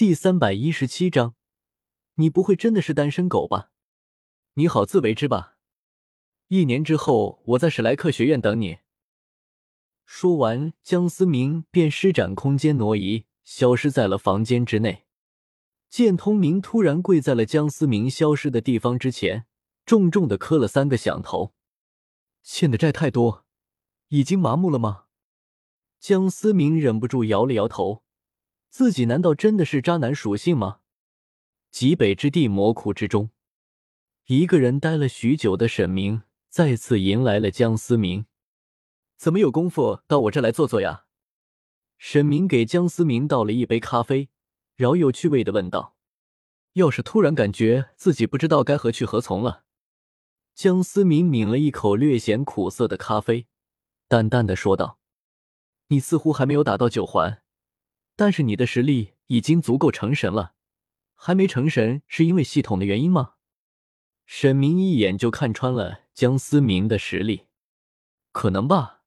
第三百一十七章，你不会真的是单身狗吧？你好自为之吧。一年之后，我在史莱克学院等你。说完，江思明便施展空间挪移，消失在了房间之内。见通明突然跪在了江思明消失的地方之前，重重的磕了三个响头。欠的债太多，已经麻木了吗？江思明忍不住摇了摇头。自己难道真的是渣男属性吗？极北之地魔窟之中，一个人待了许久的沈明再次迎来了江思明。怎么有功夫到我这来坐坐呀？沈明给江思明倒了一杯咖啡，饶有趣味的问道：“要是突然感觉自己不知道该何去何从了。”江思明抿了一口略显苦涩的咖啡，淡淡的说道：“你似乎还没有打到九环。”但是你的实力已经足够成神了，还没成神是因为系统的原因吗？沈明一眼就看穿了江思明的实力，可能吧。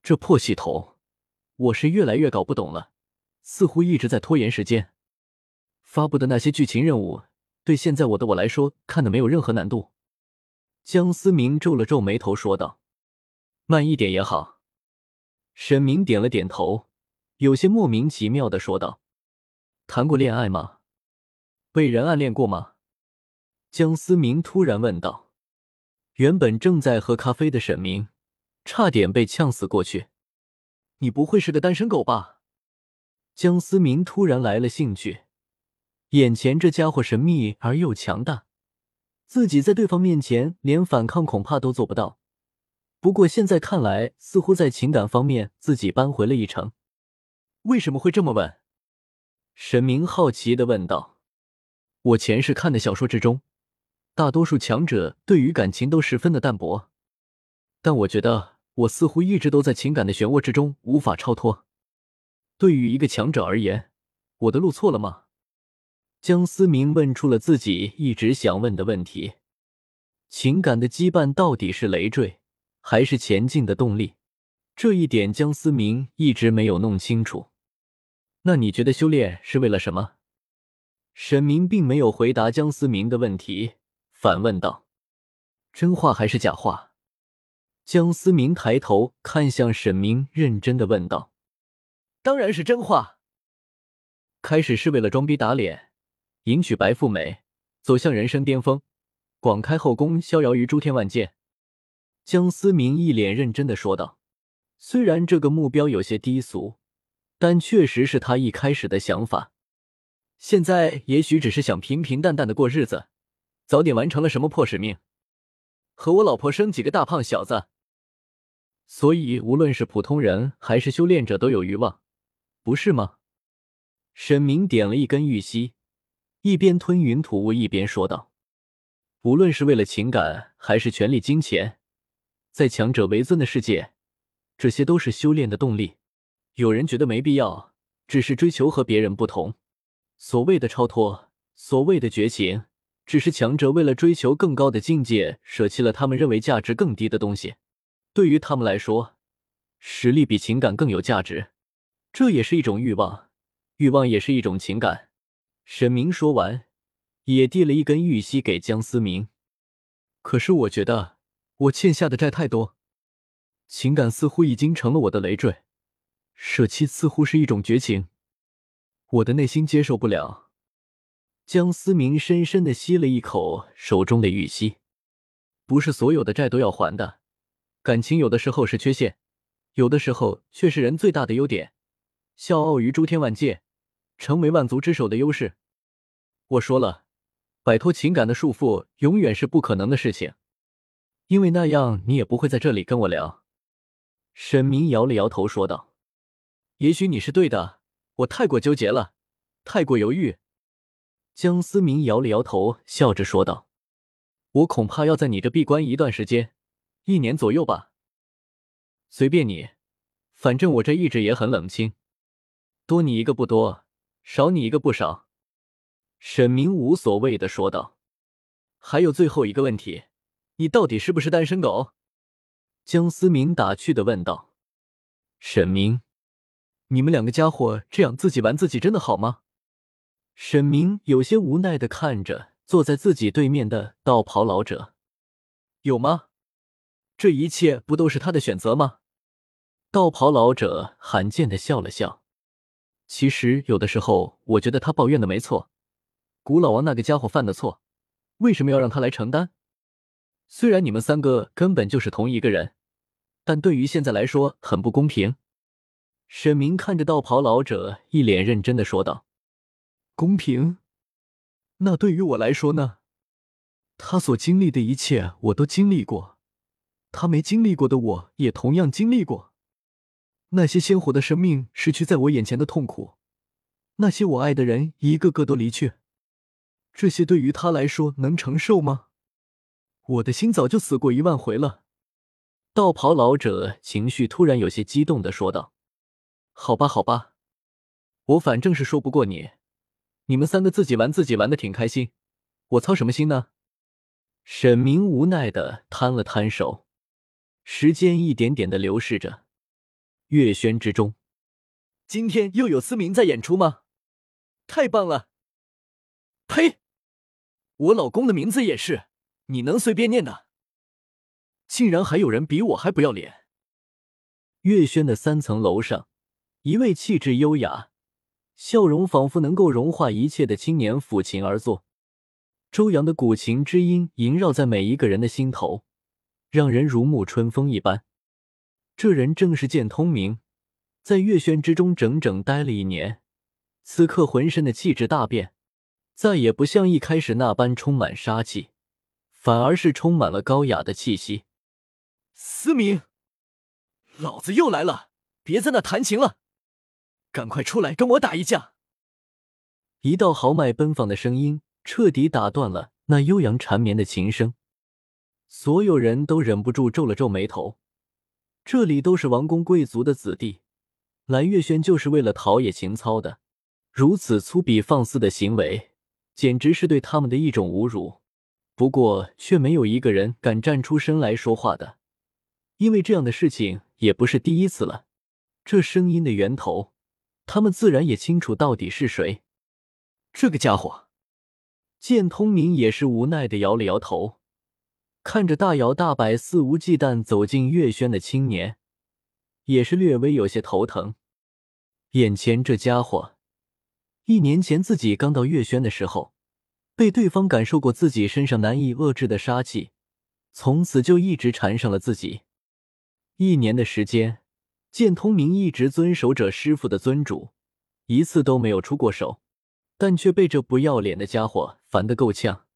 这破系统，我是越来越搞不懂了，似乎一直在拖延时间。发布的那些剧情任务，对现在我的我来说，看的没有任何难度。江思明皱了皱眉头说道：“慢一点也好。”沈明点了点头。有些莫名其妙的说道：“谈过恋爱吗？被人暗恋过吗？”江思明突然问道。原本正在喝咖啡的沈明，差点被呛死过去。“你不会是个单身狗吧？”江思明突然来了兴趣。眼前这家伙神秘而又强大，自己在对方面前连反抗恐怕都做不到。不过现在看来，似乎在情感方面自己扳回了一城。为什么会这么问？沈明好奇的问道。我前世看的小说之中，大多数强者对于感情都十分的淡薄，但我觉得我似乎一直都在情感的漩涡之中无法超脱。对于一个强者而言，我的路错了吗？江思明问出了自己一直想问的问题：情感的羁绊到底是累赘，还是前进的动力？这一点江思明一直没有弄清楚。那你觉得修炼是为了什么？沈明并没有回答江思明的问题，反问道：“真话还是假话？”江思明抬头看向沈明，认真的问道：“当然是真话。开始是为了装逼打脸，迎娶白富美，走向人生巅峰，广开后宫，逍遥于诸天万界。”江思明一脸认真的说道：“虽然这个目标有些低俗。”但确实是他一开始的想法，现在也许只是想平平淡淡的过日子，早点完成了什么破使命，和我老婆生几个大胖小子。所以无论是普通人还是修炼者都有欲望，不是吗？沈明点了一根玉溪，一边吞云吐雾一边说道：“无论是为了情感还是权力、金钱，在强者为尊的世界，这些都是修炼的动力。”有人觉得没必要，只是追求和别人不同。所谓的超脱，所谓的绝情，只是强者为了追求更高的境界，舍弃了他们认为价值更低的东西。对于他们来说，实力比情感更有价值，这也是一种欲望，欲望也是一种情感。沈明说完，也递了一根玉溪给江思明。可是我觉得我欠下的债太多，情感似乎已经成了我的累赘。舍弃似乎是一种绝情，我的内心接受不了。江思明深深的吸了一口手中的玉溪，不是所有的债都要还的，感情有的时候是缺陷，有的时候却是人最大的优点，笑傲于诸天万界，成为万族之首的优势。我说了，摆脱情感的束缚永远是不可能的事情，因为那样你也不会在这里跟我聊。沈明摇了摇头说道。也许你是对的，我太过纠结了，太过犹豫。江思明摇了摇头，笑着说道：“我恐怕要在你这闭关一段时间，一年左右吧。随便你，反正我这一直也很冷清，多你一个不多，少你一个不少。”沈明无所谓的说道：“还有最后一个问题，你到底是不是单身狗？”江思明打趣的问道。沈明。你们两个家伙这样自己玩自己，真的好吗？沈明有些无奈的看着坐在自己对面的道袍老者，有吗？这一切不都是他的选择吗？道袍老者罕见的笑了笑。其实有的时候，我觉得他抱怨的没错。古老王那个家伙犯的错，为什么要让他来承担？虽然你们三个根本就是同一个人，但对于现在来说很不公平。沈明看着道袍老者，一脸认真的说道。公平？那对于我来说呢？他所经历的一切我都经历过，他没经历过的我也同样经历过。那些鲜活的生命失去在我眼前的痛苦，那些我爱的人一个个都离去，这些对于他来说能承受吗？我的心早就死过一万回了。道袍老者情绪突然有些激动的说道：“好吧，好吧，我反正是说不过你。”你们三个自己玩自己玩的挺开心，我操什么心呢？沈明无奈的摊了摊手。时间一点点的流逝着，月轩之中，今天又有司明在演出吗？太棒了！呸！我老公的名字也是，你能随便念的？竟然还有人比我还不要脸！月轩的三层楼上，一位气质优雅。笑容仿佛能够融化一切的青年抚琴而坐，周扬的古琴之音萦绕在每一个人的心头，让人如沐春风一般。这人正是剑通明，在月轩之中整整待了一年，此刻浑身的气质大变，再也不像一开始那般充满杀气，反而是充满了高雅的气息。思明，老子又来了，别在那弹琴了。赶快出来跟我打一架！一道豪迈奔放的声音彻底打断了那悠扬缠绵的琴声，所有人都忍不住皱了皱眉头。这里都是王公贵族的子弟，蓝月轩就是为了陶冶情操的，如此粗鄙放肆的行为，简直是对他们的一种侮辱。不过，却没有一个人敢站出声来说话的，因为这样的事情也不是第一次了。这声音的源头。他们自然也清楚到底是谁。这个家伙，剑通明也是无奈的摇了摇头，看着大摇大摆、肆无忌惮走进月轩的青年，也是略微有些头疼。眼前这家伙，一年前自己刚到月轩的时候，被对方感受过自己身上难以遏制的杀气，从此就一直缠上了自己。一年的时间。剑通明一直遵守着师傅的尊主，一次都没有出过手，但却被这不要脸的家伙烦得够呛。